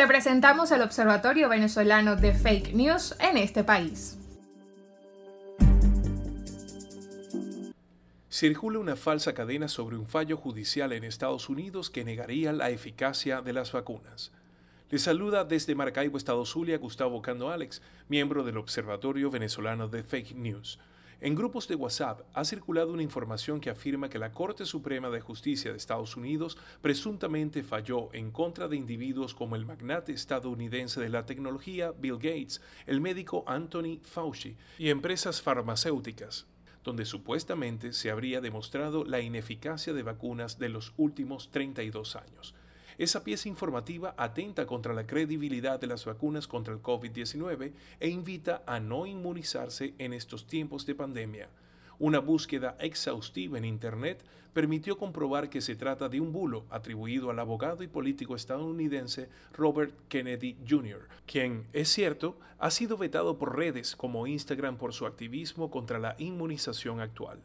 Te presentamos el Observatorio Venezolano de Fake News en este país. Circula una falsa cadena sobre un fallo judicial en Estados Unidos que negaría la eficacia de las vacunas. Le saluda desde Maracaibo, Estado Zulia, Gustavo Cando Alex, miembro del Observatorio Venezolano de Fake News. En grupos de WhatsApp ha circulado una información que afirma que la Corte Suprema de Justicia de Estados Unidos presuntamente falló en contra de individuos como el magnate estadounidense de la tecnología Bill Gates, el médico Anthony Fauci y empresas farmacéuticas donde supuestamente se habría demostrado la ineficacia de vacunas de los últimos 32 años. Esa pieza informativa atenta contra la credibilidad de las vacunas contra el COVID-19 e invita a no inmunizarse en estos tiempos de pandemia. Una búsqueda exhaustiva en Internet permitió comprobar que se trata de un bulo atribuido al abogado y político estadounidense Robert Kennedy Jr., quien, es cierto, ha sido vetado por redes como Instagram por su activismo contra la inmunización actual.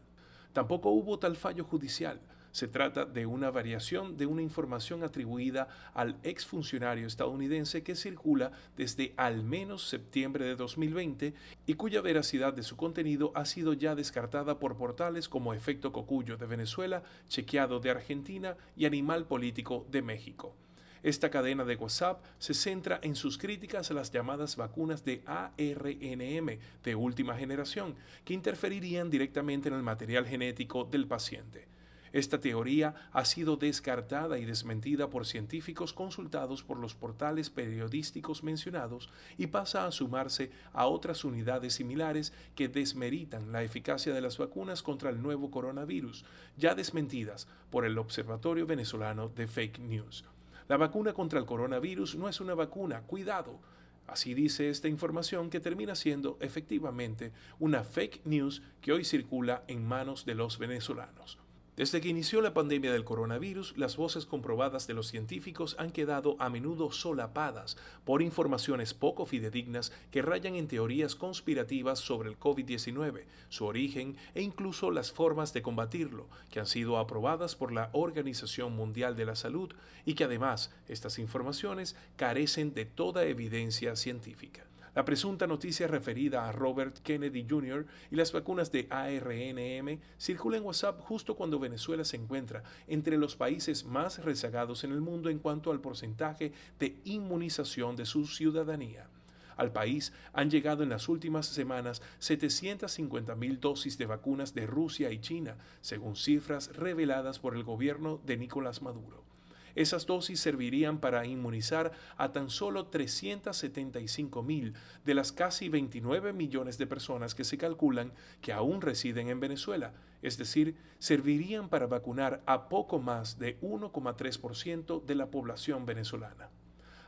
Tampoco hubo tal fallo judicial, se trata de una variación de una información atribuida al exfuncionario estadounidense que circula desde al menos septiembre de 2020 y cuya veracidad de su contenido ha sido ya descartada por portales como Efecto Cocuyo de Venezuela, Chequeado de Argentina y Animal Político de México. Esta cadena de WhatsApp se centra en sus críticas a las llamadas vacunas de ARNM de última generación, que interferirían directamente en el material genético del paciente. Esta teoría ha sido descartada y desmentida por científicos consultados por los portales periodísticos mencionados y pasa a sumarse a otras unidades similares que desmeritan la eficacia de las vacunas contra el nuevo coronavirus, ya desmentidas por el Observatorio Venezolano de Fake News. La vacuna contra el coronavirus no es una vacuna, cuidado. Así dice esta información que termina siendo efectivamente una fake news que hoy circula en manos de los venezolanos. Desde que inició la pandemia del coronavirus, las voces comprobadas de los científicos han quedado a menudo solapadas por informaciones poco fidedignas que rayan en teorías conspirativas sobre el COVID-19, su origen e incluso las formas de combatirlo, que han sido aprobadas por la Organización Mundial de la Salud y que además estas informaciones carecen de toda evidencia científica. La presunta noticia referida a Robert Kennedy Jr. y las vacunas de ARNM circula en WhatsApp justo cuando Venezuela se encuentra entre los países más rezagados en el mundo en cuanto al porcentaje de inmunización de su ciudadanía. Al país han llegado en las últimas semanas 750 mil dosis de vacunas de Rusia y China, según cifras reveladas por el gobierno de Nicolás Maduro. Esas dosis servirían para inmunizar a tan solo 375 mil de las casi 29 millones de personas que se calculan que aún residen en Venezuela, es decir, servirían para vacunar a poco más de 1,3% de la población venezolana.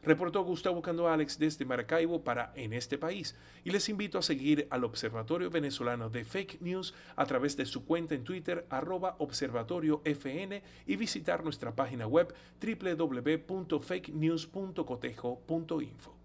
Reportó Gustavo Cando Alex desde Maracaibo para En este país y les invito a seguir al Observatorio Venezolano de Fake News a través de su cuenta en Twitter arroba observatoriofn y visitar nuestra página web www.fakenews.cotejo.info.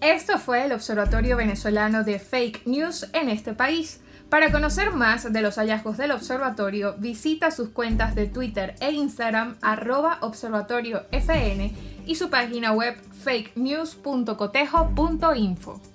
Esto fue el Observatorio Venezolano de Fake News en este país. Para conocer más de los hallazgos del observatorio, visita sus cuentas de Twitter e Instagram arroba observatoriofn y su página web fakenews.cotejo.info.